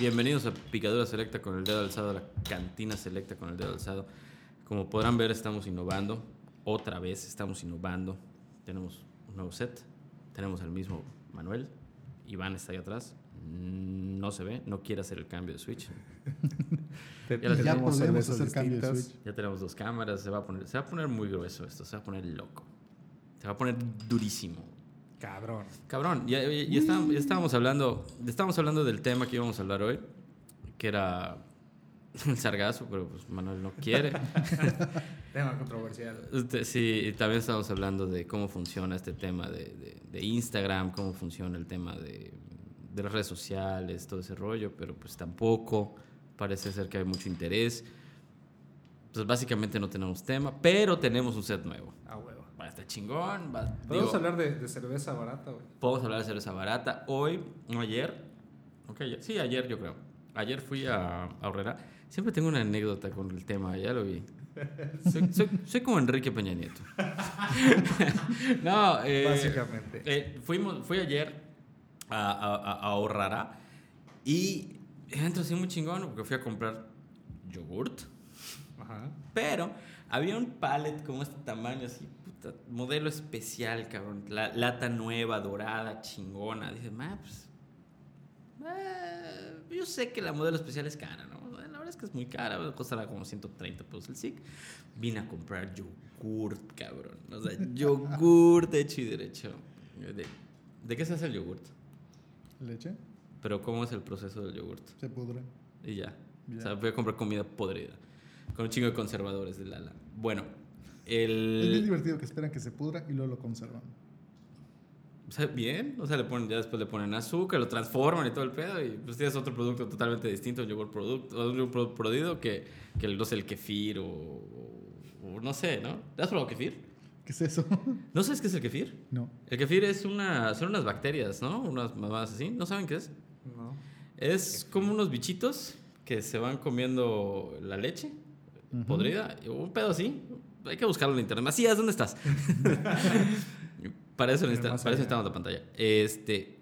bienvenidos a Picadura Selecta con el dedo alzado, a la cantina selecta con el dedo alzado. Como podrán ver, estamos innovando. Otra vez estamos innovando. Tenemos un nuevo set. Tenemos al mismo Manuel. Iván está ahí atrás. No se ve, no quiere hacer el cambio de switch. Ya podemos hacer cambio de distintas. switch. Ya tenemos dos cámaras. Se va a poner, se va a poner muy grueso esto. Se va a poner loco. Se va a poner durísimo. Cabrón. Cabrón, ya, ya- ya estábamos, ya estábamos hablando, estábamos hablando del tema que íbamos a hablar hoy, que era el sargazo, pero pues Manuel no quiere. Tema controversial. Este, Sí, y también estábamos hablando de cómo funciona este tema de, de- de Instagram, cómo funciona el tema de, de las redes sociales, todo ese rollo, pero pues tampoco parece ser que hay mucho interés. Pues básicamente no tenemos tema, pero tenemos un set nuevo. A huevo. Estar chingón. va- Podemos digo, hablar de, de cerveza barata, güey. Podemos hablar de cerveza barata. Hoy, no ayer. Ok, ya- sí, ayer yo creo. Ayer fui a, a Horrera. Siempre tengo una anécdota con el tema, ya lo vi. Soy, soy- soy como Enrique Peña Nieto. no, eh, Básicamente. eh, fuimos, fui ayer a, a, a- Horrera y entro así muy chingón porque fui a comprar yogurt. Ajá. Pero había un pallet como este tamaño, así, modelo especial, cabrón. La, lata nueva, dorada, chingona. Dices, ma, pues. eh, yo sé que la modelo especial es cara, ¿no? La verdad es que es muy cara, costará como 130 pesos el SIC. Vine a comprar yogurt, cabrón. O sea, yogurt hecho y derecho. ¿De, de qué se hace el yogurt? Leche, Pero, ¿cómo es el proceso del yogurt? se pudre. Y ya. Ya. O sea, voy a comprar comida podrida. Con un chingo de conservadores de Lala. Bueno, Es bien el. divertido que esperan que se pudra y luego lo conservan. O sea, bien. O sea, le ponen, ya después le ponen azúcar, lo transforman y todo el pedo. Y pues tienes otro producto totalmente distinto, un yogur producto, un yogur producido que, que no sé, el kefir o, o no sé, ¿no? ¿Has probado kefir? ¿Qué es eso? ¿No sabes qué es el kefir? no. El kefir es una, son unas bacterias, ¿no? Unas mamadas así. ¿No saben qué es? No. Es como unos bichitos que se van comiendo la leche podrida. Un pedo así. Hay que buscarlo en internet. Macías, ¿dónde estás? para eso, necesita- para eso necesitamos la pantalla. Este,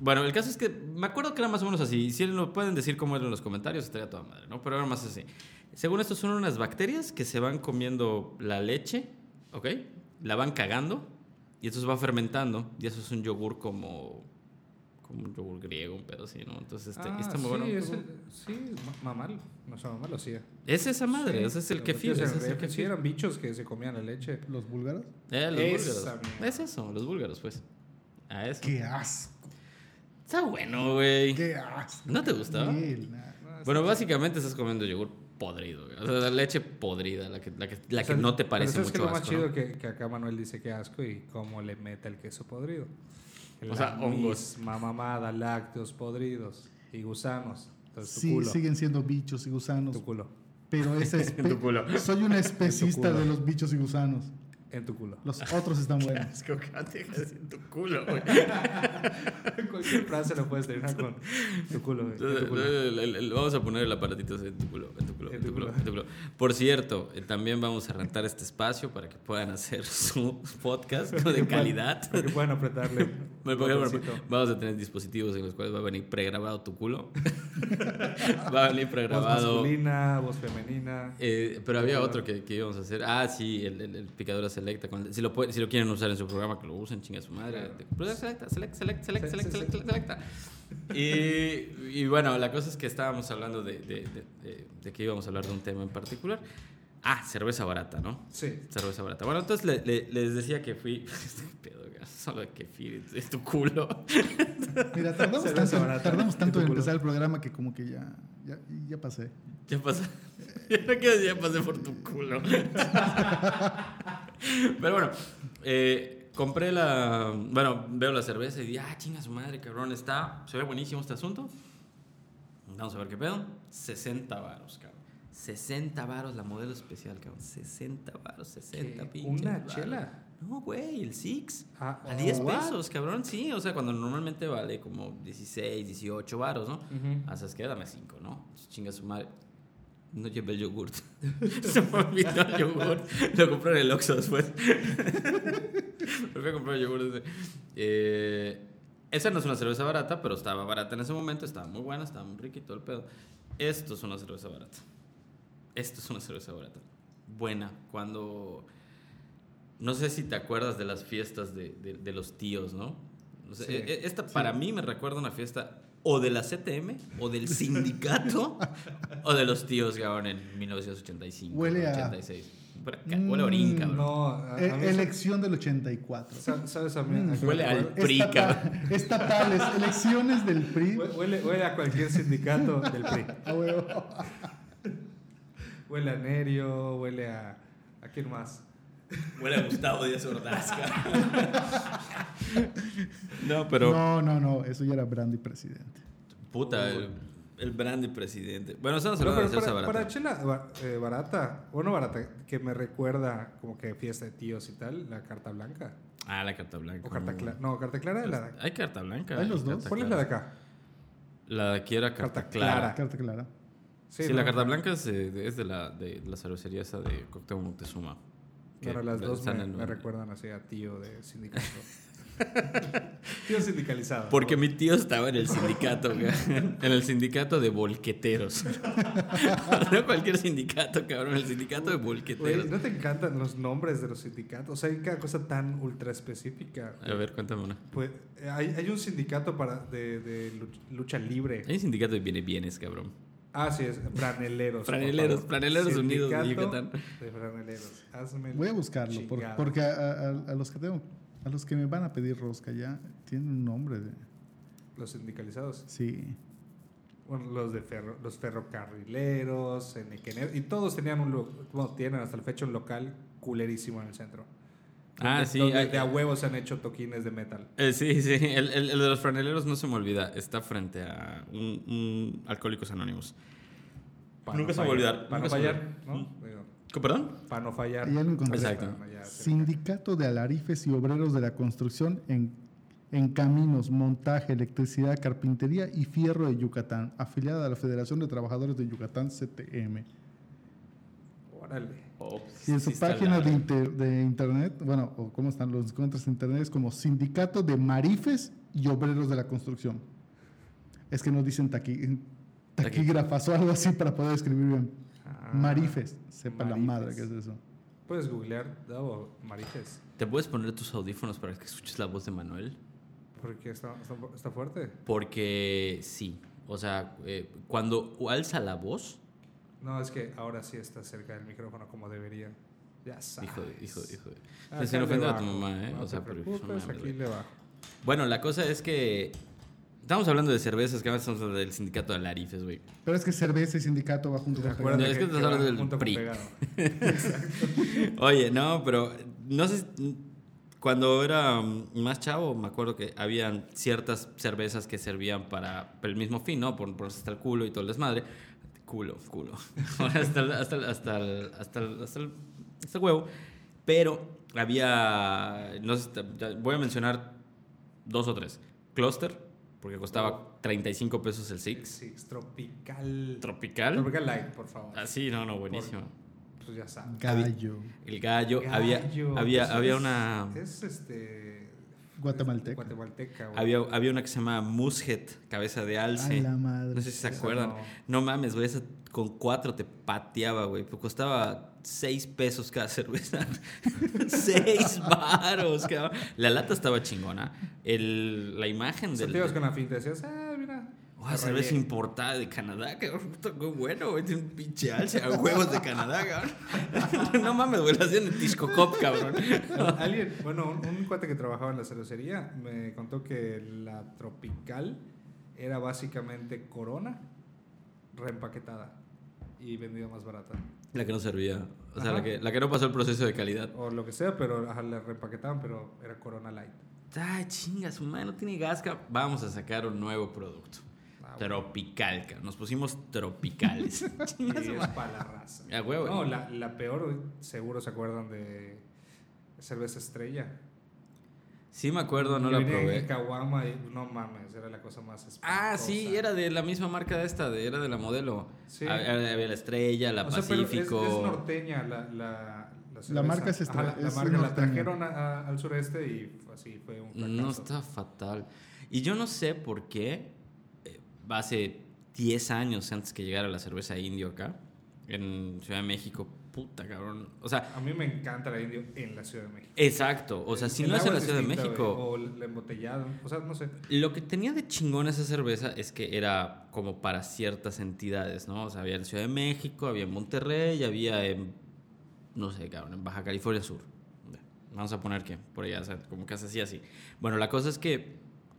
bueno, el caso es que me acuerdo que era más o menos así. Si lo pueden decir cómo era en los comentarios, estaría toda madre, ¿no? Pero era más así. Según esto, son unas bacterias que se van comiendo la leche, ¿ok? La van cagando y eso se va fermentando. Y eso es un yogur como, como un yogur griego, un pedo así, ¿no? Entonces, este, ah, está muy sí, bueno. es el- sí, ma- mamal. No sé, mamal lo hacía. Es esa madre, Sí, ese es el pero kefir. ese es el Sí, eran bichos que se comían la leche. ¿Los búlgaros? Eh, los Esa búlgaros. Es eso, los búlgaros, pues. A eso. ¡Qué asco! Está bueno, güey. ¡Qué asco! ¿No te gustó? Miguel, nah. Ah, Bueno, básicamente estás comiendo yogur podrido, güey. O sea, la leche podrida, la que, la que, la O sea, que no te pero parece ¿sabes qué mucho es lo más chido ¿no? que, que acá Manuel dice que asco y cómo le mete el queso podrido. O sea, hongos. misma mamada, lácteos podridos y gusanos. Entonces, tu Sí, culo. siguen siendo bichos y gusanos. Tu culo. Pero esa espe- soy un especista de los bichos y gusanos. En tu culo. Los otros están buenos. Es que te dejas en tu culo, güey. Cualquier frase lo puedes terminar con tu culo. güey, en tu culo. El- el- el- Vamos a poner el aparatito en tu culo, en tu culo, en tu culo, en tu culo. Por cierto, eh, también vamos a rentar este espacio para que puedan hacer su podcast de calidad. Para que puedan apretarle. Bueno, vamos a tener dispositivos en los cuales va a venir pregrabado tu culo. va a venir Voz pregrabado. masculina, voz femenina. Eh, pero había otro que, que íbamos a hacer. Ah, sí, el, el, el picadora selecta. con- si, lo puede- si lo quieren usar en su programa, que lo usen, chinga su madre. Picadora selecta, select, select, select, Sí, select, sí, select, sí. selecta. Y, y bueno, la cosa es que estábamos hablando de, de, de- de- de que íbamos a hablar de un tema en particular. Ah, cerveza barata, ¿no? Sí. Cerveza barata. Bueno, entonces le- le- les decía que fui. Qué pedo, güey, solo de kefir es tu culo. Mira, tardamos tanto, barata. tardamos tanto en empezar el programa que como que ya, ya, ya pasé. Ya pasó. Ya no quiero decir, ya pasé por tu culo. Pero bueno, eh, compré la. Bueno, veo la cerveza y dije, ah, chinga su madre, cabrón, está. Se ve buenísimo este asunto. Vamos a ver qué pedo. 60 varos, cabrón. 60 varos la modelo especial, cabrón. 60 varos, 60 ¿Qué? pinches. ¿Una varos. chela? No, güey, el Six. Ah, A 10 what? pesos, cabrón. Sí, o sea, cuando normalmente vale como 16, 18 varos, ¿no? Ujú. Ah, ¿sabes qué? Dame 5, ¿no? Chinga su madre. No llevé el yogurt. Se me olvidó el yogurt. Lo compré en el Oxxo después. fui a comprar el yogurt. Eh, Esa no es una cerveza barata, pero estaba barata en ese momento, estaba muy buena, estaba muy rica y todo el pedo. Esto es una cerveza barata. Esto es una cerveza barata. Buena. Cuando. No sé si te acuerdas de las fiestas de, de- de los tíos, ¿no? O sea, Sí, e- e- esta para mí me recuerda una fiesta o de la CTM, o del sindicato, o de los tíos, cabrón, en 1985, Huele a- 86. Huele a- Huele a orín, Mm, cabrón. No, a, a E- elección del 84. sa- ¿Sabes a mí? me Huele al-? PRI, Estata- cabrón. estatales, elecciones del PRI. Hue- Huele, huele a cualquier sindicato del PRI. A huevo. Huele a Nerio, huele a. ¿A quién más? Huele a Gustavo Díaz Ordaz. No, pero... No, no, no, eso ya era Brandy presidente. Puta, el, el brandy presidente. Bueno, estamos No, hablando de salsa para, barata. para chela ba- eh, barata, o no barata, que me recuerda como que fiesta de tíos y tal, la carta blanca. Ah, la carta blanca. O carta clara. No, carta clara es la de acá. Hay carta blanca. Hay los dos. ¿Cuál es la de acá? La de aquí era carta, Carta clara. clara. Carta clara. Sí, ¿no? la carta blanca es, eh, de, es de, la, de la cervecería esa de Cóctel Moctezuma. Ahora las dos me, en- me recuerdan así a tío de sindicato. tío sindicalizado. Porque mi tío estaba en el sindicato, en el sindicato de volqueteros. no cualquier sindicato, cabrón, el sindicato de volqueteros. ¿no te encantan los nombres de los sindicatos? O sea, hay cada cosa tan ultra específica. A ver, cuéntame una. Pues hay, hay un sindicato para de, de luch- lucha libre. Hay un sindicato de bienes bienes, cabrón. Ah, sí, es franeleros. Franeleros. Franeleros Unidos de Yucatán. De franeleros. Hazme Voy a buscarlo, por- porque a, a- a los que tengo, a los que me van a pedir rosca ya tienen un nombre de. Los sindicalizados. Sí. Bueno, los de ferro, los ferrocarrileros, y todos tenían un lo- bueno, tienen hasta el fecha un local culerísimo en el centro. Ah, Donde- sí, donde hay- de a huevos se han hecho toquines de metal. Eh, sí, sí, el, el- el de los franeleros no se me olvida. Está frente a un, un Alcohólicos Anónimos. Nunca no se me va a fallar. olvidar, Para no fallar, ¿no? ¿Qué, ¿Perdón? para no fallar. Ya lo encontré. Exacto. Sindicato de Alarifes y Obreros de la Construcción en, en Caminos, Montaje, Electricidad, Carpintería y Fierro de Yucatán, afiliada a la Federación de Trabajadores de Yucatán, CTM. Órale. Y en su página de, inter- de internet, bueno, o cómo están los encuentros en internet, es como Sindicato de Marifes y Obreros de la Construcción. Es que nos dicen taqui, taquígrafas o algo así para poder escribir bien. Ah, Marifes, sepa la Marifes. madre que es eso. Puedes googlear, Davo, Marijes. ¿Te puedes poner tus audífonos para que escuches la voz de Manuel? Porque está, está, está fuerte. Porque sí. O sea, eh, cuando alza la voz, No, es que ahora sí está cerca del micrófono como debería. Ya sabes. hijo de, hijo de, hijo de. Ah, ofender le a tu mamá, ¿eh? No o te sea, pero preocupes, aquí le bajo. Bueno, la cosa es que. Estamos hablando de cervezas, que ahora estamos hablando del sindicato de Alarifes, güey. Pero es que cerveza y sindicato va junto con No, es que estás hablando del PRI. Oye, no, pero no sé. Cuando era más chavo, me acuerdo que habían ciertas cervezas que servían para el mismo fin, ¿no? Por, por hasta el culo y todo el desmadre. Culo, culo. Ahora hasta, el- hasta, el- hasta, el- hasta, el- hasta el- hasta el huevo. Pero había. No sé, voy a mencionar dos o tres. Cluster, porque costaba 35 pesos el Six. Six, tropical. Tropical. Tropical Light, por favor. Ah, sí, no, no, buenísimo. Pues ya sabes. Gallo, El gallo, había, Gallo, había, eso había es- una. Es este. Guatemalteca. Guatemalteca, güey. Había, había una que se llama Mushet, cabeza de A alce. la madre. No sé si se acuerdan. no. No, mames, güey, esa con cuatro te pateaba, güey. Pero costaba seis pesos cada cerveza. seis varos, cabrón. La lata estaba chingona. El, la imagen del. Sentías con la finta decías, ah, me cerveza rayé". importada de Canadá, cabrón. Qué bueno, güey. Tiene un pinche alce a huevos de Canadá, cabrón. no mames, güey. La hacían en Tiscocop, cabrón. Alguien, bueno, un, un cuate que trabajaba en la cervecería me contó que la tropical era básicamente corona reempaquetada y vendida más barata. La que no servía. O sea, la que, la que no pasó el proceso de calidad. O lo que sea, pero ajá, la reempaquetaban, pero era corona light. Ay, chinga, su madre no tiene gas. Vamos a sacar un nuevo producto. Ah, Tropical, cabrón. Nos pusimos tropicales. Su es para la raza. No, la, la peor, seguro se acuerdan de cerveza estrella. Sí me acuerdo, no Y la en probé. caguama y no mames, era la cosa más Ah, sí, espantosa. era de la misma marca de esta, de, era de la modelo. Sí. Había, había la estrella, la O sea, pero es- Pacífico. es, norteña la, la, la, cerveza. marca es Ajá, la, marca la trajeron a- a- al sureste y así fue un fracaso. No está fatal. Y yo no sé por qué, hace 10 años antes que llegara la cerveza indio acá, en Ciudad de México, puta cabrón. O sea, A mí me encanta la indio en la Ciudad de México. exacto. O sea, si El no es en la Ciudad de México. O el embotellado. O sea, no sé. Lo que tenía de chingón esa cerveza es que era como para ciertas entidades, ¿no? O sea, había en Ciudad de México, había en Monterrey, había en, no sé, cabrón, en Baja California Sur. Vamos a poner que por allá, o sea, como que hacía así. Bueno, la cosa es que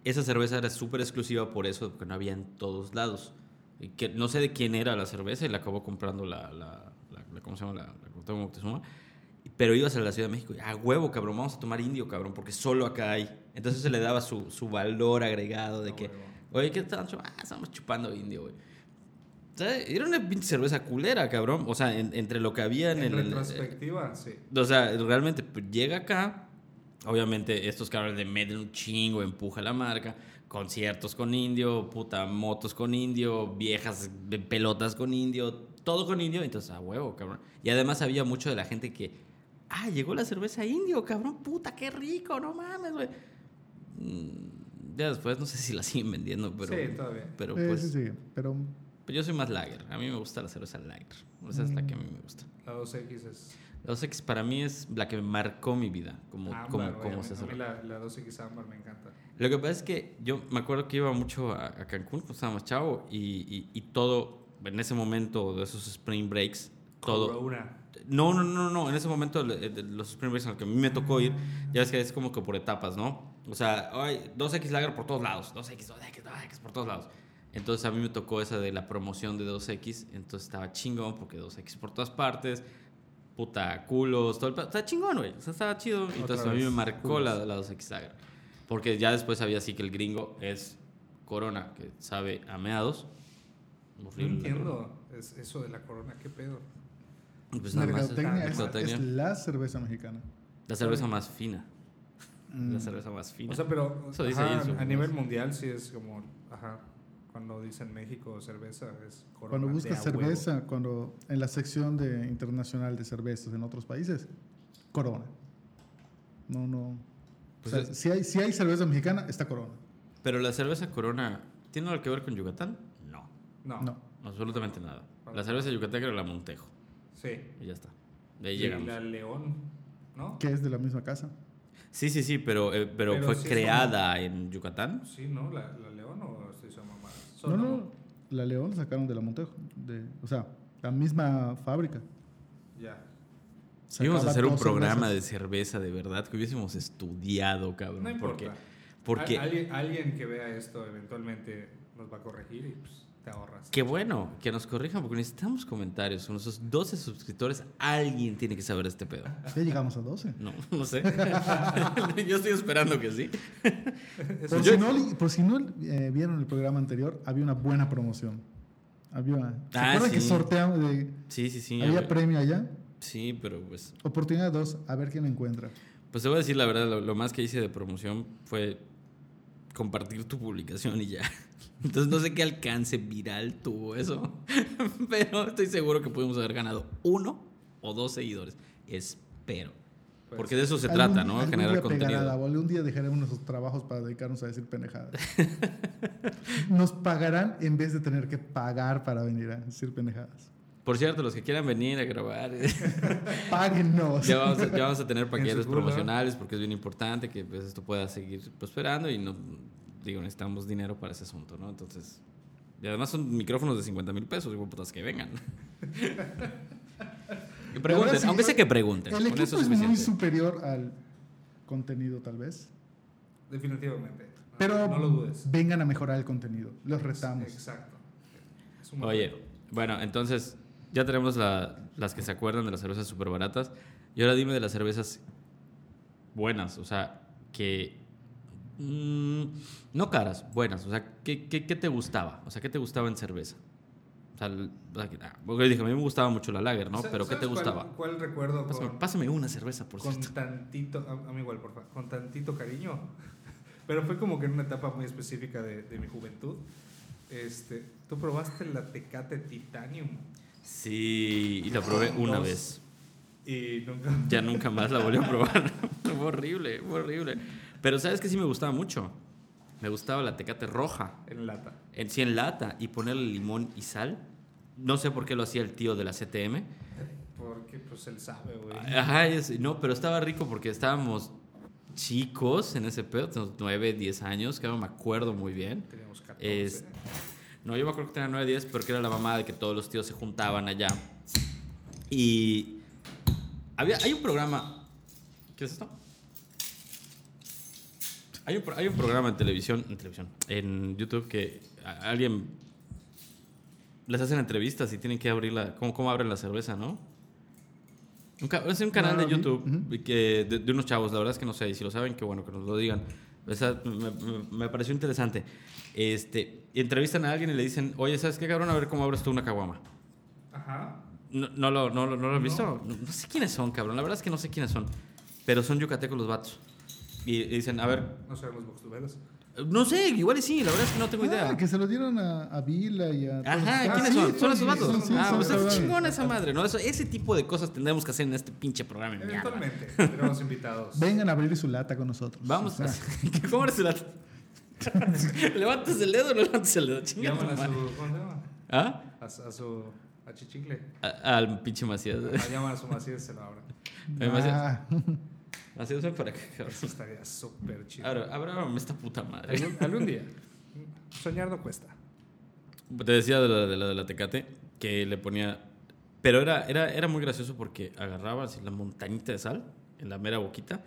esa cerveza era súper exclusiva por eso, porque no había en todos lados. Y que no sé de quién era la cerveza y la acabó comprando la, la, la- la- ¿cómo se llama? La, Moctezuma. Pero ibas a la Ciudad de México y, a huevo, cabrón, vamos a tomar indio, cabrón, porque solo acá hay. Entonces se le daba su, su valor agregado de A que, huevo. oye, ¿qué están chupando? Ah, estamos chupando indio, güey. Era una pinche cerveza culera, cabrón. O sea, en- entre lo que había en, En el... retrospectiva, sí. O sea, realmente pues, llega acá. Obviamente, estos cabrones le meten un chingo, empuja la marca. Conciertos con indio, puta, motos con indio, viejas de pelotas con indio, todo con indio. Entonces, a huevo, cabrón. Y además había mucho de la gente que, ah, llegó la cerveza indio, cabrón, puta, qué rico, no mames, güey. Mm, Ya después no sé si la siguen vendiendo, pero. sí, todavía. Pero pues. sí, sí, pero pues yo soy más lager. A mí me gusta la cerveza lager. Esa es la que a mí me gusta. La 2X es. La 2X para mí es la que marcó mi vida, como, ámbar, como, como A se mí- hace. A mí la, la 2X ámbar me encanta. Lo que pasa es que yo me acuerdo que iba mucho a, a Cancún cuando estábamos chavo y, y, y todo, en ese momento de esos spring breaks, todo... Corona. No, no, no, no, en ese momento los spring breaks en los que a mí me tocó ir, ya ves que es como que por etapas, ¿no? O sea, ay, 2X Lager por todos lados, 2X, 2X, 2X por todos lados. Entonces a mí me tocó esa de la promoción de 2X, entonces estaba chingón porque 2X por todas partes, puta, culos, todo el... Estaba chingón, güey, o sea, estaba chido. Entonces a mí me marcó la, la 2X Lager. Porque ya después sabía así que el gringo es Corona, que sabe a meados. No entiendo es eso de la corona. ¿Qué pedo? Pues es mercadotecnia es, mercadotecnia. es la cerveza mexicana. La cerveza más fina. Mm. La cerveza más fina. O sea, pero ajá, a nivel mundial sí es como, ajá, cuando dicen México cerveza es corona. Cuando de buscas a huevo. cerveza, cuando en la sección de internacional de cervezas en otros países, Corona. No, no. Pues o sea, es- si, hay, si hay cerveza mexicana, está Corona. Pero la cerveza Corona, ¿tiene algo que ver con Yucatán? No, No, No. absolutamente nada. La cerveza yucateca era la Montejo. sí. Y ya está. De ahí Y llegamos. la León, ¿no? Que es de la misma casa. Sí, sí, sí, pero, eh, pero, Pero fue sí creada en Yucatán. Sí, ¿no? La, la mamadas? No, no. La León la sacaron de la Montejo. De, o sea, la misma fábrica. Ya. Íbamos a hacer un programa de cerveza de verdad que hubiésemos estudiado, cabrón. No importa. porque, porque Al- alguien, alguien que vea esto eventualmente nos va a corregir y pues te ahorras. qué bueno que nos corrijan, porque necesitamos comentarios. Con nuestros 12 suscriptores, alguien tiene que saber este pedo. Ya llegamos a 12. No, no sé. Yo estoy esperando que sí. Por, Yo- si no, li- por si no eh, vieron el programa anterior, había una buena promoción. Había, ¿Se Ah, acuerdan que sí. sorteamos? de- Sí, sí, sí. había premio allá? Sí, pero pues. Oportunidad dos, a ver quién encuentra. Pues te voy a decir la verdad, lo, lo más que hice de promoción fue compartir tu publicación y ya. Entonces no sé qué alcance viral tuvo eso, pero estoy seguro que pudimos haber ganado uno o dos seguidores. Espero. Pues, Porque de eso se Algún- trata, ¿no? algún Generar día pegará contenido. bola, un día dejaremos nuestros trabajos para dedicarnos a decir pendejadas. Nos pagarán en vez de tener que pagar para venir a decir pendejadas. Por cierto, los que quieran venir a grabar, Páguenos. ya vamos, a, ya vamos a tener paquetes promocionales porque es bien importante que pues, esto pueda seguir prosperando y no, digo, necesitamos dinero para ese asunto, ¿no? Entonces, y además son micrófonos de 50 mil pesos, digo, putas, que vengan. que pregunten, sí, aunque sea que pregunten. El equipo eso es muy suficiente. superior al contenido, tal vez. Definitivamente. No, Pero no lo dudes. vengan a mejorar el contenido. Los retamos. Exacto. Es Oye, bueno, entonces ya tenemos la- las que se acuerdan de las cervezas súper baratas. Y ahora dime de las cervezas buenas, o sea, que... mm, no caras, buenas. O sea, ¿qué, qué, qué te gustaba? O sea, ¿qué te gustaba en cerveza? O sea, ah, porque dije, a mí me gustaba mucho la lager, ¿no? Pero ¿qué te ¿sabes cuál- gustaba? ¿Cuál, recuerdo Pásame, con, pásame una cerveza, por con cierto. tantito, a, a mí igual, por favor, con tantito cariño? Pero fue como que en una etapa muy específica de, de mi juventud. Este, ¿Tú probaste la Tecate Titanium? Sí, y la probé una Dos. vez. Y nunca... Ya nunca más la volví a probar. fue horrible, fue horrible. Pero ¿sabes que sí me gustaba mucho? Me gustaba la tecate roja. En lata. En, sí, en lata. Y ponerle limón y sal. No sé por qué lo hacía el tío de la CTM. Porque pues él sabe, güey. Ajá, no, pero estaba rico porque estábamos chicos en ese pedo, teníamos 9, 10 años, que no me acuerdo muy bien. Teníamos 14. Es- No, yo me acuerdo que tenía 9, 10, pero que era la mamá de que todos los tíos se juntaban allá. Y había, hay un programa. ¿Qué es esto? Hay un, hay un programa en televisión, en televisión, en YouTube que a- alguien les hacen entrevistas y tienen que abrirla, cómo, cómo abren la cerveza, ¿no? Un es un canal No, de YouTube que, de, de unos chavos, la verdad es que no sé, y si lo saben, que bueno, que nos lo digan. Me, me- me pareció interesante. Este, entrevistan a alguien y le dicen, oye, ¿sabes qué, cabrón? A ver cómo abres tú una caguama. Ajá. No, no lo, no, lo- no lo has No. visto? No, no sé quiénes son, cabrón. La verdad es que no sé quiénes son. Pero son yucatecos los vatos. Y, dicen, a ver, No sé, los boxtuberos. no sé, igual y sí, la verdad es que no tengo Ah, idea. que se lo dieron a, a Vila y a. Ajá, todos. ¿quiénes Ah, son? sí, ¿Son esos vatos? son- sí, ah, pues es chingona esa madre, ¿no? Eso, ese tipo de cosas tendremos que hacer en este pinche programa. Eventualmente tenemos invitados. Vengan a abrir su lata con nosotros. Vamos a... Ah, ¿Cómo eres la... ¿Levantas el dedo o no levantas el dedo? Chinga su. ¿Cómo se llama? ¿Ah? A, a su. A Chichicle. A- Al pinche Macías. A llaman a su Macías y se lo Macías. ah, Macías, ven para cabrón. Eso estaría súper chido. Ahora, esta puta madre. Algún, algún día. Soñar no cuesta. Te decía de la de la, de la Tecate que le ponía... Pero era, era, era muy gracioso porque agarraba así la montañita de sal en la mera boquita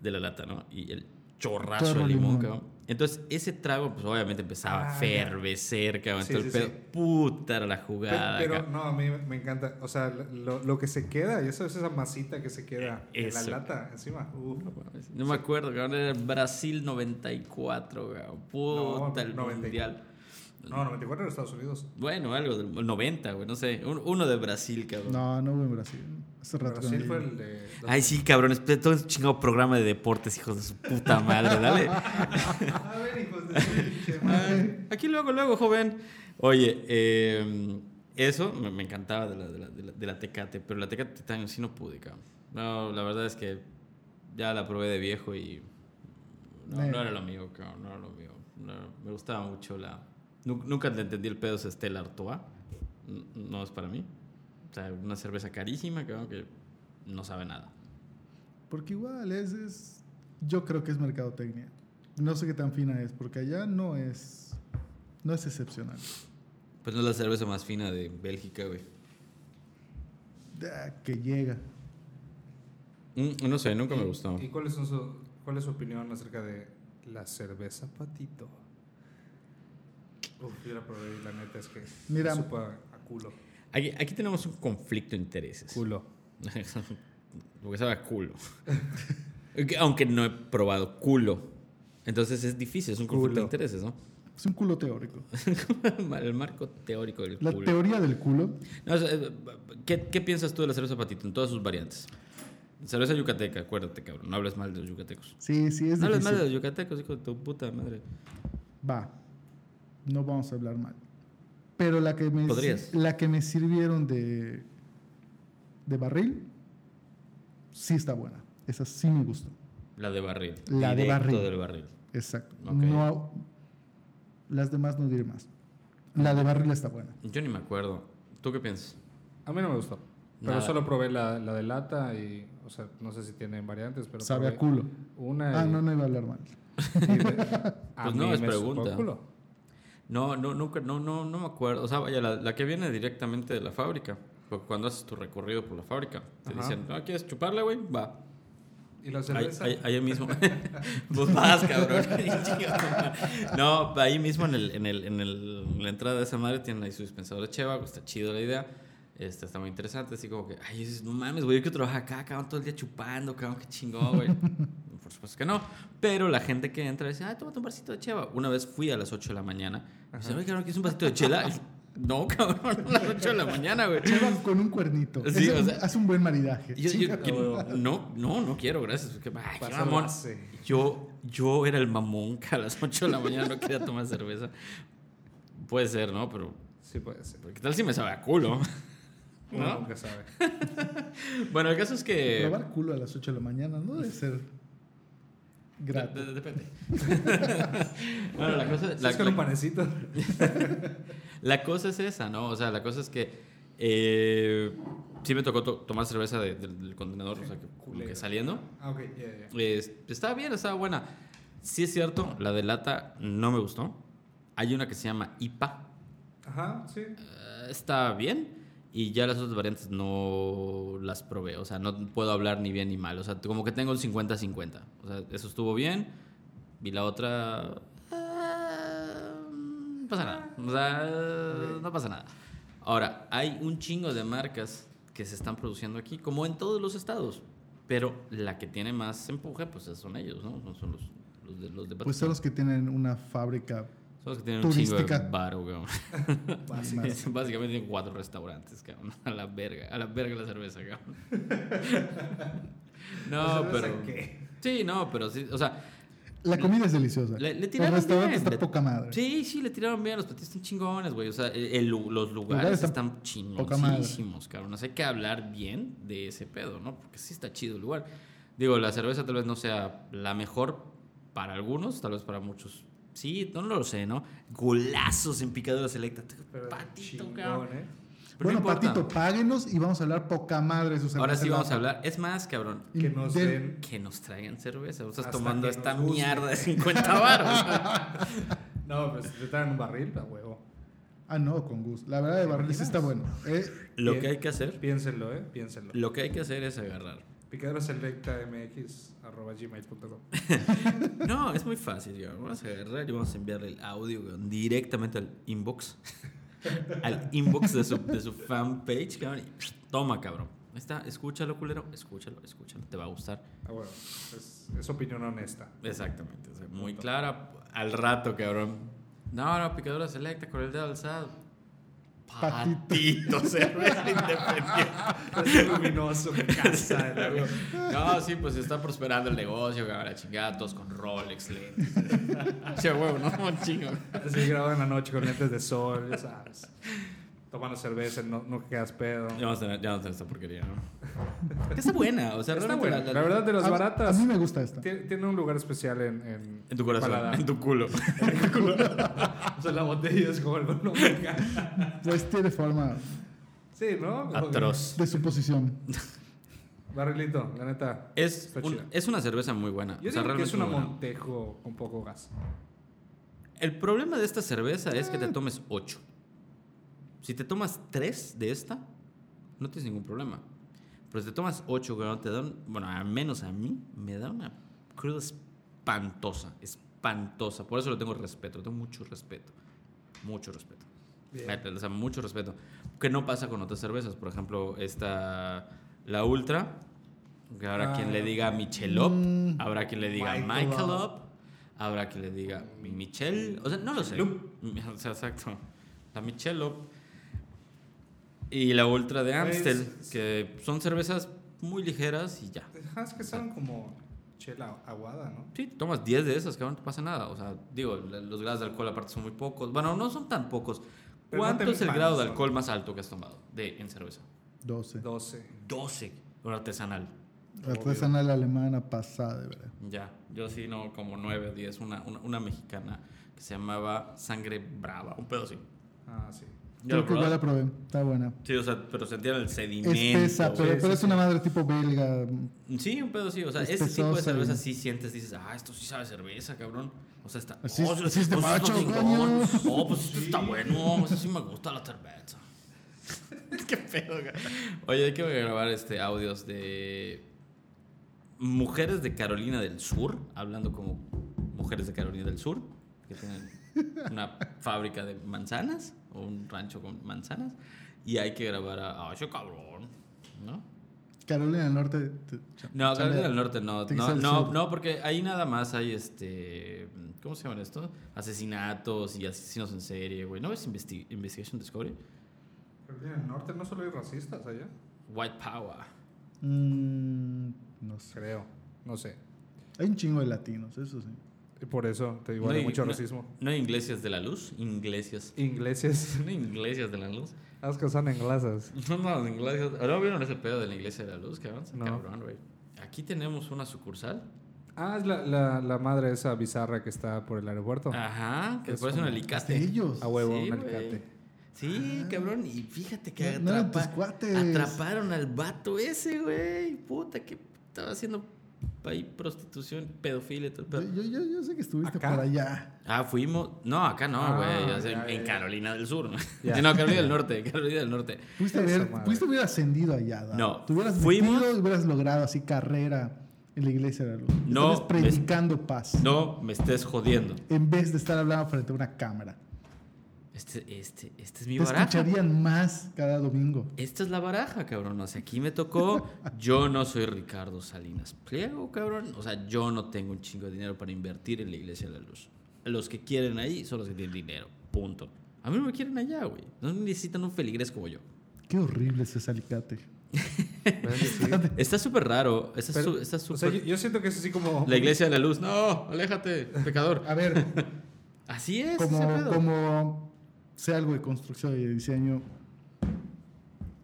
de la lata, ¿no? Y el chorrazo Chorro de limón, limón. cabrón. Entonces, ese trago, pues obviamente empezaba a Ah, fervecer, cabrón. Sí, todo el sí, pedo. sí. Puta era la jugada. pero no, a mí me encanta. O sea, lo, lo que se queda, y eso es esa masita que se queda en la lata encima. Uf. No mames, No me acuerdo, cabrón. Era Brasil 94, cabrón. Puta, No, el 90. mundial. No, 94 en Estados Unidos. Bueno, algo del 90, güey, no sé. Un- uno de Brasil, cabrón. no, no hubo en Brasil. Hace rato. Brasil fue el de. Ay, sí, cabrón. es todo ese chingado programa de deportes, hijos de su puta madre. Dale. A ver, hijos de su pinche madre. Aquí luego, luego, joven. Oye, eh, eso me, me encantaba de la, de, la, de, la, de la Tecate, pero la Tecate Titanio sí no pude, cabrón. No, la verdad es que ya la probé de viejo y no, Eh. no era lo mío, cabrón, no era lo mío. No, me gustaba mucho la... nu- Nunca le entendí el pedo ese Stella Artois. No es para mí. O sea, una cerveza carísima, que no sabe nada. Porque igual es, es. Yo creo que es mercadotecnia. No sé qué tan fina es, porque allá no es. No es excepcional. Pues no es la cerveza más fina de Bélgica, güey. Ah, que llega. Mm, no sé, nunca me ¿Y- gustó. ¿Y cuál es, su, cuál es su opinión acerca de la cerveza patito? Uf, yo la probé y la neta es que Mira. me supo a, culo. Aquí, aquí tenemos un conflicto de intereses. Culo. Porque sabe a culo. Que- Aunque no he probado culo. Entonces es difícil, es un conflicto de intereses, ¿no? Es un culo teórico. El marco teórico del La culo. teoría del culo. No, o sea, eh, ¿qué, qué piensas tú de la cerveza patito en todas sus variantes? Cerveza yucateca, acuérdate, cabrón. No hables mal de los yucatecos. Sí, sí, es No hables mal de difícil. los yucatecos, hijo de tu puta madre. Va. No vamos a hablar mal. Pero la que me, Podrías. la que me sirvieron de, de barril, sí está buena. Esa sí me gustó. La de barril. La de barril. del barril. Exacto. No, las demás no diré más. La de barril está buena. Yo ni me acuerdo. ¿Tú qué piensas? A mí no me gustó. Pero Nada. solo probé la, la de lata y, o sea, no sé si tienen variantes, pero Sabe a culo. Una Ah, no, no iba a hablar mal. y de- a Pues mí no, es pregunta. culo. No, no, nunca, no, no, no me acuerdo. O sea, vaya, la, la que viene directamente de la fábrica. Porque cuando haces tu recorrido por la fábrica, te Ajá. dicen, ¿no quieres chuparle, güey? Va. ¿Y la cerveza? ahí- ahí mismo. pues vas, cabrón. no, ahí mismo en, el, en, el, en, el, en la entrada de esa madre tienen ahí su dispensador de cheva. Está chido la idea. Este, está muy interesante. Así como que, ay, no mames, güey, yo quiero trabajar acá, cabrón, todo el día chupando, cabrón, qué chingón, güey. Por supuesto que no. Pero la gente que entra dice, ah, tómate un vasito de cheva. Una vez fui a las 8 de la mañana. Me dice, oye, cabrón, ¿quieres un vasito de chela? Y, no, cabrón, a las 8 de la mañana, güey. Cheva con un cuernito. Sí, o un- sea- hace un buen maridaje. Yo, yo- que- no, no, no quiero, gracias. Porque, ay, qué mamón. Yo, yo era el mamón que a las 8 de la mañana no quería tomar cerveza. Puede ser, ¿no? Pero, Sí puede ser. ¿qué tal si me sabe a culo? Uno ¿No? nunca sabe. Bueno, el caso es que. Probar culo a las 8 de la mañana no debe ser. De- de- Depende. bueno, la cosa, la, es con la- un panecito. la cosa es esa, ¿no? O sea, la cosa es que eh, sí me tocó to- tomar cerveza de- del- del contenedor, o sea, que, como que saliendo. Ah, ok, ya, ya. Es- estaba bien, estaba buena. Sí es cierto, la de lata no me gustó. Hay una que se llama IPA. Ajá, sí. eh, está bien. Y ya las otras variantes no las probé. O sea, no puedo hablar ni bien ni mal. O sea, como que tengo el 50-50. O sea, eso estuvo bien. Y la otra... no pasa nada. O sea, no pasa nada. Ahora, hay un chingo de marcas que se están produciendo aquí, como en todos los estados. Pero la que tiene más empuje, pues son ellos, ¿no? Son los, los de los de Pues son los que tienen una fábrica. Son los que tienen un chingo de turística. Básico. Sí, Básicamente tienen cuatro restaurantes, cabrón. A la verga. A la verga la cerveza, cabrón. No, ¿La cerveza pero. qué? Sí, no, pero sí. O sea, La comida es deliciosa. le, le El tiraron restaurante bien. está le- poca madre. Sí, sí, le tiraron bien. Los platillos están chingones, güey. O sea, el- el lu- los lugares están están poca madre. chingoncísimos, cabrón. O sea, hay que hablar bien de ese pedo, ¿no? Porque sí está chido el lugar. Digo, la cerveza tal vez no sea la mejor para algunos, tal vez para muchos. Sí, no, lo sé, ¿no? Golazos en picadura selecta. Patito, chingón, cabrón. ¿eh? No bueno. Patito, páguenos y vamos a hablar poca madre de sus Ahora sí vamos a hablar. Es más, cabrón. Que nos den. Que nos traigan cerveza. O estás tomando esta guste. mierda de 50 baros. No, pues te traen un barril, a huevo. Ah, no, con gusto. La verdad de ¿Te barril sí está bueno. Eh, Lo que hay que hacer, Piénsenlo, ¿eh? Piénsenlo. lo que hay que hacer es agarrar. Picadora selecta mx arroba gmail.com. No, es muy fácil, yo. Vamos a agarrar y vamos a enviarle el audio directamente al inbox. al inbox de su, de su fanpage, cabrón. y toma, cabrón. Ahí está, escúchalo, culero. Escúchalo, escúchalo. Te va a gustar. Ah, bueno. Es, es opinión honesta. Exactamente. o sea, muy clara. Al rato, cabrón. No, no, picadura selecta con el dedo alzado. Patito. Patito, cerveza independiente. Es luminoso, mi casa. No, sí, pues está prosperando el negocio, cabrón, todos con Rolex, lentes. Che, huevo, no, chingo. Así grabado en la noche con lentes de sol, ya sabes. Tomando cerveza, no, no quedas pedo. Ya vamos a tener, ya vamos a tener esta porquería, ¿no? Que está buena, o sea, Está buena. La verdad, de las a, baratas, a mí me gusta esta. tiene, tiene un lugar especial en, en, En tu corazón, paladar. en tu culo. O sea, la botella es como algo no. Pues tiene forma Sí, ¿no? Atroz. de su posición. Barrilito, la neta. Es, un- es una cerveza muy buena. Yo o sea, digo que es una buena. Montejo con poco gas. El problema de esta cerveza es que te tomes 8. Si te tomas 3 de esta, no tienes ningún problema. Pero si te tomas 8, güey, te dan, bueno, al menos a mí, me da una cruda espantosa, espantosa. Por eso le tengo respeto, tengo mucho respeto. Mucho respeto. Bien. O sea, mucho respeto. Que no pasa con otras cervezas. Por ejemplo, esta, la Ultra, que habrá Ah, quien le diga ok. Michelob, Mm. habrá quien le diga. Michelob, habrá quien le diga mi Michel, o sea, no lo sé. O sea, exacto. La Michelob y la Ultra de Pues, Amstel, que son cervezas muy ligeras y ya. Es que saben como chela aguada, ¿no? Sí, tomas 10 de esas, que no te pasa nada. O sea, digo, los grados de alcohol aparte son muy pocos. Bueno, no son tan pocos. Pero no ¿Cuánto te es el grado de alcohol más alto que has tomado de, en cerveza? 12. 12. 12. Una artesanal. Artesanal alemana pasada, de verdad. Ya, yo sí, no, como 9 o 10. Una, una, una mexicana que se llamaba Sangre Brava. Un pedo así. Ah, sí. ¿Ya lo Creo que ya la probé. Está buena. Sí, o sea, pero sentían el sedimento. Espesa, pero, pero es una madre tipo belga. Sí, un pedo sí. O sea, Es ese tipo de cerveza sí sientes, dices, ah, esto sí sabe cerveza, cabrón. O sea, está. Así oh, es- así es de oh, macho. Oh, pues esto está bueno. Eso sí me gusta la cerveza. Qué pedo, güey. Oye, hay que grabar este audios de mujeres de Carolina del Sur, hablando como mujeres de Carolina del Sur, que tienen una fábrica de manzanas o un rancho con manzanas, y hay que grabar a, ah, ese cabrón, ¿no? Carolina del Norte. te- No, Carolina del Norte no. No, no, no, porque ahí nada más hay este. ¿Cómo se llaman esto? Asesinatos y asesinos en serie, güey. ¿No ves Investi- Investigation Discovery? Pero en el norte no solo hay racistas allá. White Power. Mm, no sé. Creo. No sé. Hay un chingo de latinos, eso sí. Y por eso te digo, No hay mucho no- racismo. ¿No hay iglesias de la luz? Iglesias. Ingleses. ¿No hay iglesias de la luz? Las que son inglesas. No, no, las iglesias. ¿No vieron ese pedo de la iglesia de la luz, cabrón? No. Cabrón, güey. Aquí tenemos una sucursal Ah, es la, la, la madre esa bizarra que está por el aeropuerto. Ajá, que Es parece un alicate. ellos. A huevo, Sí, un alicate. Sí, cabrón, y fíjate que No eran atrapa- tus cuates. atraparon al vato ese, güey. Puta, que estaba haciendo ahí prostitución, pedofilia y todo el Yo, yo, yo, sé que estuviste ¿Acá? por allá. Ah, fuimos. No, acá no, Ah, güey. ya, en. Carolina del Sur. ¿no? Ya. no, Carolina del Norte. Carolina del Norte. Pudiste haber, haber ascendido allá. ¿da? No, Te hubieras fuimos- metido y hubieras logrado así carrera en la iglesia de la luz. No, Estarías predicando paz. No me estés jodiendo. En vez de estar hablando frente a una cámara. Este, este, este es mi Te baraja. escucharían más cada domingo. Esta es la baraja, cabrón. O sea, aquí me tocó. Yo no soy Ricardo Salinas Pliego, cabrón. O sea, yo no tengo un chingo de dinero para invertir en la Iglesia de la Luz. Los que quieren ahí son los que tienen dinero. Punto. A mí no me quieren allá, güey. No necesitan un feligrés como yo. Qué horrible es ese alicate. Está súper raro. Está Pero, su- está o sea, súper. yo, yo siento que es así como... La Iglesia de la Luz. No, aléjate, pecador. A ver, Así es. como sea algo de construcción y de diseño,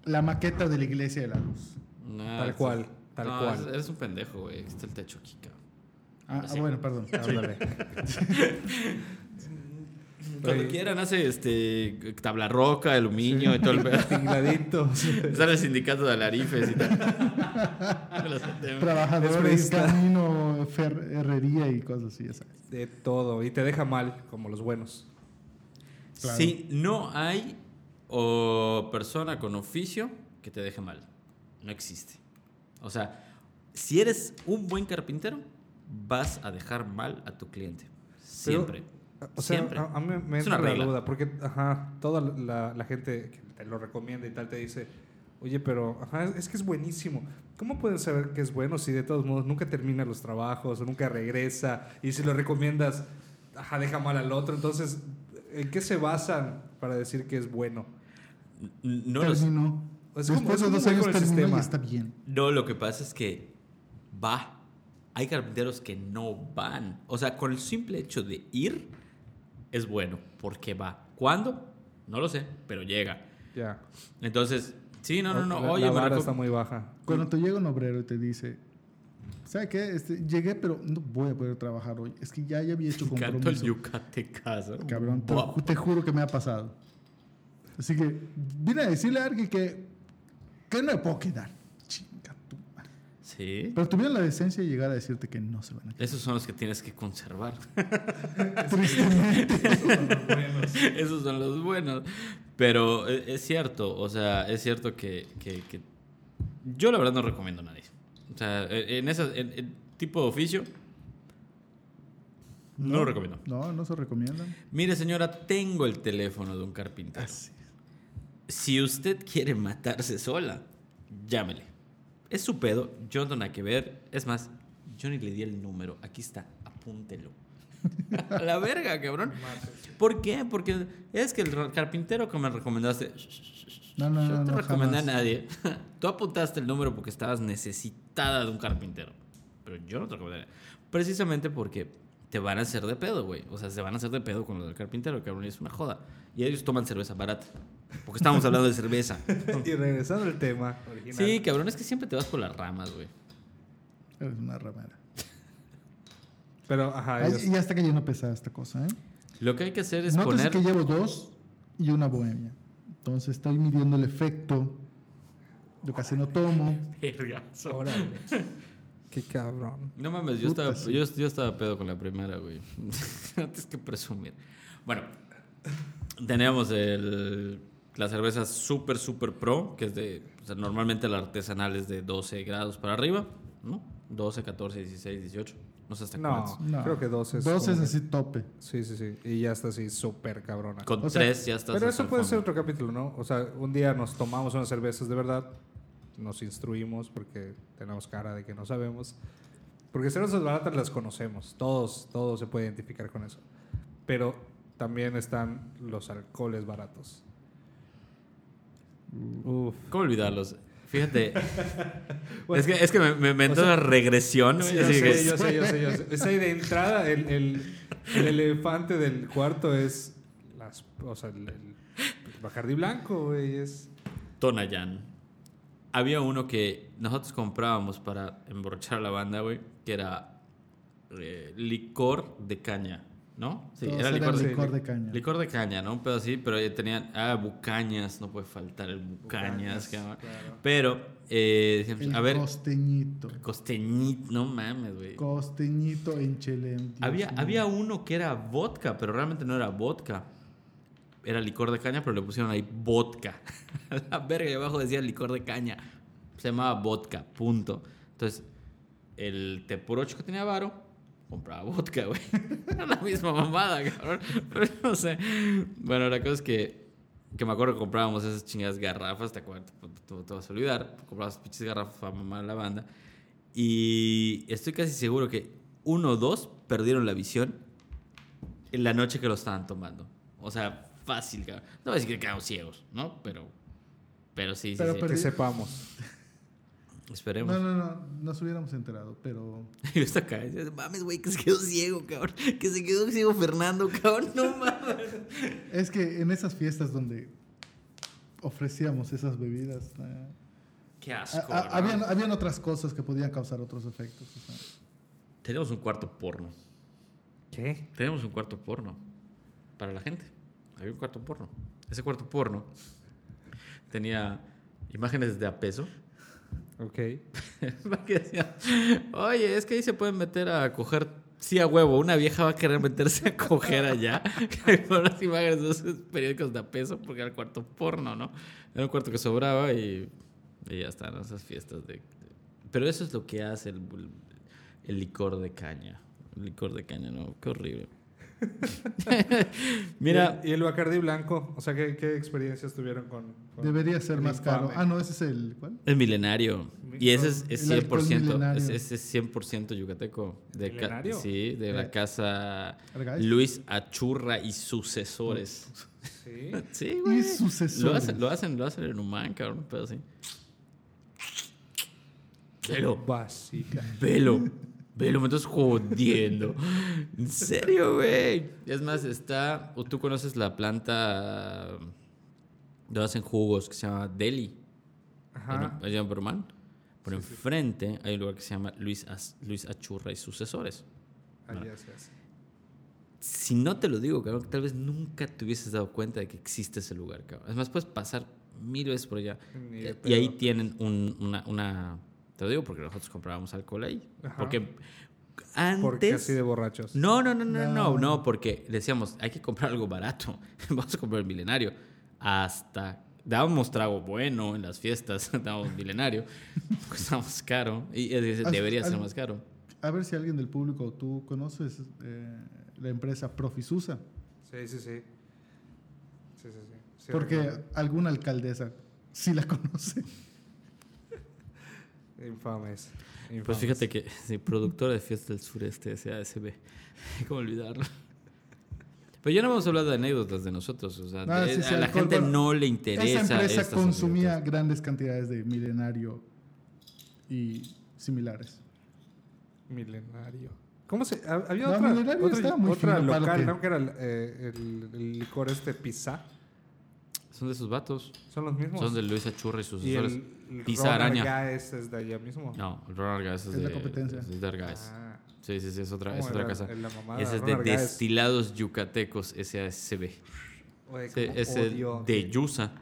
la maqueta de la iglesia de la luz. No, Tal cual, tal no, cual. Eres, un pendejo, güey. Está el techo aquí, cabrón. Ah, Sí. ah, bueno, perdón. Cuando Oye. quieran hace este tabla roca, aluminio y todo el pedo. Sale el sindicato de alarifes y tal. Trabajadores, camino, fer- herrería y cosas así, ya sabes. De todo. Y te deja mal, como los buenos. Claro. Sí, no hay o persona con oficio que te deje mal. No existe. O sea, si eres un buen carpintero, vas a dejar mal a tu cliente. Siempre. O sea, Siempre. a, a mí me Es entra una la duda, porque ajá, toda la, la gente que te lo recomienda y tal te dice, oye, pero ajá, es, es que es buenísimo. ¿Cómo pueden saber que es bueno si de todos modos nunca termina los trabajos o nunca regresa? Y si lo recomiendas, ajá, deja mal al otro. Entonces, ¿en qué se basan para decir que es bueno? No, lo sé. Terminó. Es como- Después es de como dos años con el sistema. está bien. No, lo que pasa es que va. Hay carpinteros que no van. O sea, con el simple hecho de ir es bueno, porque va. ¿Cuándo? No lo sé, pero llega. Ya. Entonces, sí, no, no, no. La, Oye, la vara está muy baja. Cuando te llega un obrero y te dice, ¿sabe qué? Este, llegué, pero no voy a poder trabajar hoy. Es que ya, ya había hecho Canto el compromiso. Cabrón, te, juro que me ha pasado. Así que vine a decirle a alguien que, que no me puedo quedar. Chinga tu madre. Sí. Pero tuvieron la decencia de llegar a decirte que no se van a quedar. Esos son los que tienes que conservar. Tristemente. Esos son los buenos. Pero eh, es cierto, o sea, es cierto que, que- que yo la verdad no recomiendo a nadie. O sea, eh, en ese tipo de oficio, no, lo recomiendo. No, no se recomiendan. Mire, señora, tengo el teléfono de un carpintero. Así. Si usted quiere matarse sola, llámele. Es su pedo, yo no tengo nada que ver. Es más, yo ni le di el número. Aquí está, apúntelo. A la verga, cabrón. ¿Por qué? Porque es que el carpintero que me recomendaste. No, no, yo no, te no, recomendé jamás. a nadie. Tú apuntaste el número porque estabas necesitada de un carpintero. Pero yo no te recomendé. Precisamente porque te van a hacer de pedo, güey. O sea, se van a hacer de pedo con lo del carpintero, cabrón. y Es una joda. Y ellos toman cerveza barata. Porque estábamos hablando de cerveza. y regresando al tema original. Sí, cabrón, es que siempre te vas por las ramas, güey. Eres una ramera. Pero, ajá, Ay, ellos- ya está cayendo pesada esta cosa, ¿eh? Lo que hay que hacer es Nótese poner. que llevo dos y una bohemia. Entonces estoy midiendo el efecto. Yo casi no tomo. Órale. Qué cabrón. No mames, yo Puta, estaba, sí. yo, yo estaba pedo con la primera, güey. Antes que presumir. Bueno, teníamos el, la cerveza Super Super Pro, que es de. o sea, normalmente la artesanal es de 12 grados para arriba, ¿no? 12, 14, 16, 18. No sé hasta No, cuántos. No. creo que dos es. Dos es así tope. Sí, sí, sí. Y ya está así súper cabrona. Con O sea, tres ya estás. Pero eso puede ser otro capítulo, ¿no? O sea, un día nos tomamos unas cervezas de verdad, nos instruimos porque tenemos cara de que no sabemos. Porque cervezas baratas las conocemos, todos, todos se puede identificar con eso. Pero también están los alcoholes baratos. Uf. ¿Cómo olvidarlos? Fíjate. es, que, es que me, me, me entró una regresión. Sí, yo sé, que- yo sé, yo sé, yo de entrada, el, el- el elefante del cuarto es las, o sea, el, el Bacardi blanco, güey, es... Tonayan. Había uno que nosotros comprábamos para emborrachar a la banda, güey, que era eh, licor de caña, ¿no? Sí, Todos era licor de, licor de caña. licor de caña, ¿no? Un pedo así, pero tenían, ah, bucañas, no puede faltar el bucañas. Bucañas, cabrón. claro. Pero, eh, El a ver, costeñito. costeñito, no mames, güey. Costeñito en. Dios Había, mío. había uno que era vodka, pero realmente no era vodka. Era licor de caña, pero le pusieron ahí vodka. La verga, y abajo decía licor de caña. Se llamaba vodka, punto. Entonces, el teporocho que tenía varo, compraba vodka, güey. Era la misma mamada, cabrón. Pero no sé. Bueno, la cosa es que, que me acuerdo que comprábamos esas chingadas garrafas, ¿te acuerdas? Tú, tú- tú vas a olvidar. Comprabas pinches garrafas para mamar a la banda. Y estoy casi seguro que uno o dos perdieron la visión en la noche que lo estaban tomando. O sea, fácil, cabrón. No voy a decir que quedaron ciegos, ¿no? Pero, pero sí, sí, Pero sí. Que sepamos. Esperemos. No, no, no, nos hubiéramos enterado, pero Y yo acá, decía, mames, güey, que se quedó ciego, cabrón. Que se quedó ciego Fernando, cabrón. No mames. es que en esas fiestas donde ofrecíamos esas bebidas, eh, Qué a- asco. a- ¿no? habían, habían otras cosas que podían causar otros efectos. o sea. Tenemos un cuarto porno. ¿Qué? Tenemos un cuarto porno. Para la gente. Había un cuarto porno. Ese cuarto porno tenía imágenes de a peso. Ok. Oye, es que ahí se pueden meter a coger. Sí, a huevo. Una vieja va a querer meterse a coger allá. Con las imágenes de esos periódicos de a peso, porque era el cuarto porno, ¿no? Era un cuarto que sobraba y, y ya están esas fiestas. Pero eso es lo que hace el, el licor de caña. El licor de caña, ¿no? Qué horrible. Mira, ¿Y el, y el Bacardi blanco? O sea, ¿qué, qué experiencias tuvieron con...? con Debería ser más caro. infame? Ah, no, ese es el. ¿Cuál? el milenario. Y ese es, es El alcohol 100%. milenario. Es, ese es 100% yucateco. De ¿Milenario? sí, de Eh, la casa Argaiz. Luis Achurra y sucesores. Sí. Sí, güey. Y sucesores. Lo hacen, lo hacen, lo hacen en Humán, cabrón, pero sí. Velo, Básica. velo, velo, me estás jodiendo. En serio, güey. Es más, está. o Tú conoces la planta donde hacen jugos que se llama Deli. Ajá. allá en Bromán. Por enfrente hay un lugar que se llama Luis, As- Luis Achurra y sucesores. Allá se hace. Si no te lo digo, cabrón, tal vez nunca te hubieses dado cuenta de que existe ese lugar, cabrón. Es más, puedes pasar mil veces por allá. De Y ahí tienen un- una, una... Te lo digo porque nosotros comprábamos alcohol ahí. Ajá. Porque antes... Porque así de borrachos. No, no, no, no, no, No. no, porque decíamos, hay que comprar algo barato. Vamos a comprar el milenario. Hasta dábamos trago bueno en las fiestas, dábamos milenario, porque estábamos caro. Y debería ser más caro. A ver si alguien del público, tú conoces eh, la empresa Profisusa. Sí, sí, sí. Sí, sí, sí. Sí, porque alguna alcaldesa sí la conoce. Infames. Pues infames. fíjate que, sí, productora de Fiestas del Sureste, SASB. ¿Cómo olvidarlo? Pero ya no vamos a hablar de anécdotas de nosotros. O sea, de- sí, sí, a la gente bueno, no le interesa. Esa empresa estas consumía anécdotas. grandes cantidades de milenario y similares. Milenario. ¿Cómo se...? ha- Había No, otra, Milenario otra, estaba muy otra fino para lo local, que- ¿no? Que era el, eh, el- el licor este Pizza. Son de esos vatos. Son los mismos. Son de Luis Achurra y y sucesores. Ron Araña. Argáez es de allá mismo. No, el Ron Argáez es, Es la de, competencia. Es de Argáez. Ah, Sí, sí, sí, es otra, es ¿cómo otra casa. la? Ese es de. Destilados Yucatecos SASB. Oye, Sí, cómo es odio. de Yusa.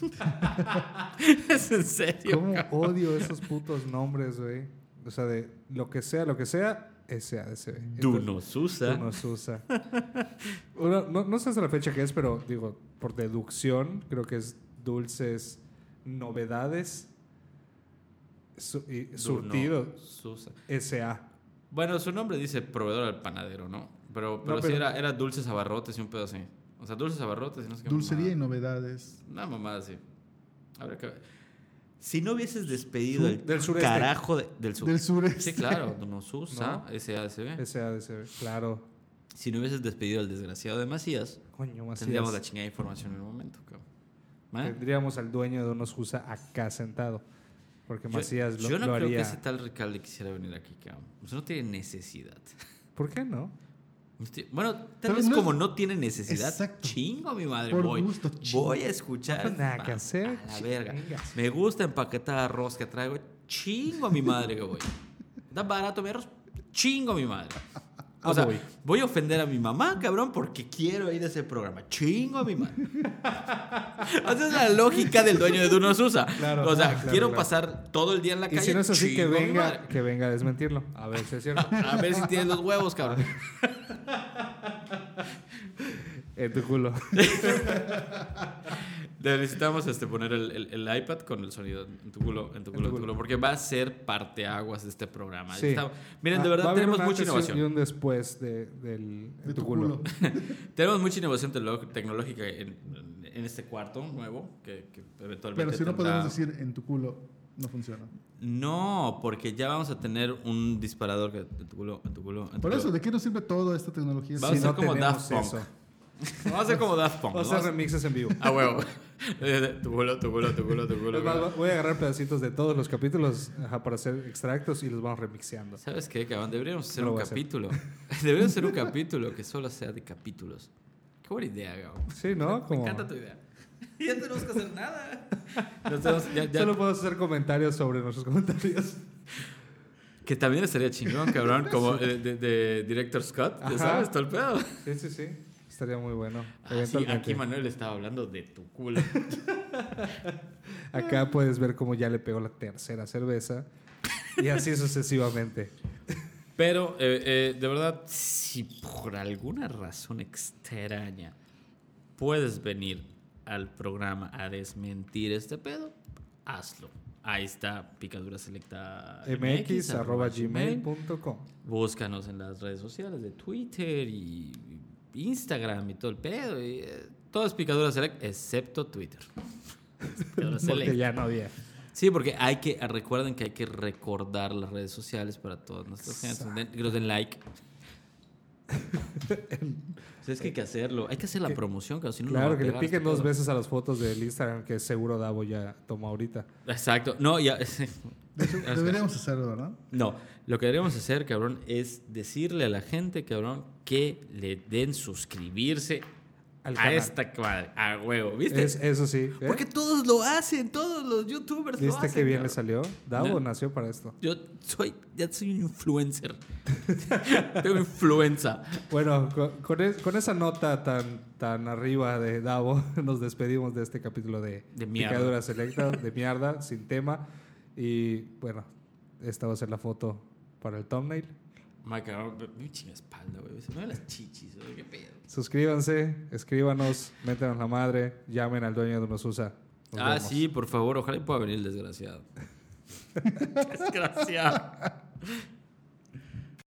es en serio. ¿Cómo odio esos putos nombres, güey? O sea, de lo que sea, lo que sea, SADCB. Dunosusa. Dunosusa. Uno, no, no sé hasta la fecha que es, pero digo, por deducción, creo que es Dulces Novedades su- y Surtido Dunosusa. SA. Bueno, su nombre dice proveedor al panadero, ¿no? Pero, pero, No, sí era, era dulces abarrotes y un pedo así. O sea, dulces abarrotes y no sé qué. Dulcería y novedades. Una mamada así. Habrá que ver. Si no hubieses despedido el del sureste. carajo de- del sur. Del sureste. Sí, claro, Dunosusa, SASB. SADCB, claro. Si no hubieses despedido al desgraciado de Macías, Coño, Macías. tendríamos la chingada información en el momento, cabrón. ¿Eh? Tendríamos al dueño de Dunosusa acá sentado. Porque Macías yo, lo, yo no lo creo haría. que ese tal Ricalde quisiera venir aquí, cabrón. O sea, no tiene necesidad. ¿Por qué no? Bueno, tal Pero vez no- como no tiene necesidad, Exacto. chingo a mi madre, Por voy. gusto, chingo. voy a escuchar. No tengo nada que hacer, A la verga. chingas. Me gusta empaquetar arroz que traigo, chingo a mi madre que voy. Da barato mi arroz, Chingo a mi madre. O Ah, sea, voy. voy a ofender a mi mamá, cabrón, porque quiero ir a ese programa. Chingo a mi madre. Esa es la lógica del dueño de Duno Susa. Claro, o sea, claro, quiero claro. pasar todo el día en la Y calle. si no es así, que venga, que venga a desmentirlo. A ver si es cierto. A ver si tienes los huevos, cabrón. en tu culo. Necesitamos este, poner el, el- el iPad con el sonido en tu culo, en tu culo, en tu culo, porque va a ser parteaguas de este programa. Sí. Está- miren, de Ah, verdad tenemos mucha innovación. Y un después de, del, De en tu tu culo. culo. Tenemos mucha innovación tecno- tecnológica en, en este cuarto nuevo que, que eventualmente Pero si no podemos decir en tu culo, no funciona. No, porque ya vamos a tener un disparador que en tu culo, en tu culo, en tu Por culo. eso, ¿de qué nos sirve toda esta tecnología? Vamos si a no ser como tenemos Daft Punk. eso. Vamos a hacer como Daft Punk. Vamos a hacer remixes en vivo. A huevo. Eh, tu culo, tu culo, tu culo, tu culo. Más, voy a agarrar pedacitos de todos los capítulos ajá, para hacer extractos y los vamos remixeando. ¿Sabes qué, cabrón? Deberíamos hacer No un hacer. capítulo. Deberíamos hacer un capítulo que solo sea de capítulos. Qué buena idea, cabrón. Sí, ¿no? Me Como- encanta tu idea. Ya no tenemos que hacer nada. Tenemos- ya- ya- Solo puedo hacer comentarios sobre nuestros comentarios. Que también estaría chingón, cabrón, como eh, de, de Director Scott, ya sabes, todo el pedo. Sí, sí, sí. Estaría muy bueno. Ah, sí, aquí Manuel estaba hablando de tu culo. Acá puedes ver cómo ya le pegó la tercera cerveza. Y así sucesivamente. Pero, eh, eh, de verdad, si por alguna razón extraña puedes venir al programa a desmentir este pedo, hazlo. Ahí está, picadura selecta mx arroba. Búscanos en las redes sociales de Twitter y Instagram y todo el pedo. y, eh, todo es picadura select, excepto Twitter. Picadura select. Porque ya no había. Sí, porque hay que, recuerden que hay que recordar las redes sociales para todos nuestros fans. Den- Que nos den like. O sea, es que hay que hacerlo. Hay que hacer la promoción, claro, si no, Claro, que le piquen dos veces a las fotos del Instagram que seguro Davo ya tomó ahorita. Exacto. No, ya. De hecho, deberíamos hacerlo, ¿verdad? No, lo que deberíamos hacer, cabrón, es decirle a la gente, cabrón, que le den suscribirse Al a canal. esta cuadra. A huevo, ¿viste? Es, eso sí. ¿eh? Porque todos lo hacen, todos los youtubers lo ¿Viste hacen. qué bien le cabrón. salió? Davo ¿No? nació para esto. Yo soy, ya soy un influencer. Tengo influenza. Bueno, con, con es- con esa nota tan, tan arriba de Davo, nos despedimos de este capítulo de, De mierda. Picadura Selecta, de mierda, sin tema. Y bueno, esta va a ser la foto para el thumbnail. Ma, cabrón, me chinga espalda, güey. Se me ven las chichis, güey. ¿Qué pedo? Suscríbanse, escríbanos, métenos la madre, llamen al dueño de Unosusa. Nos ah, vemos. sí, por favor. Ojalá y pueda venir el desgraciado. desgraciado.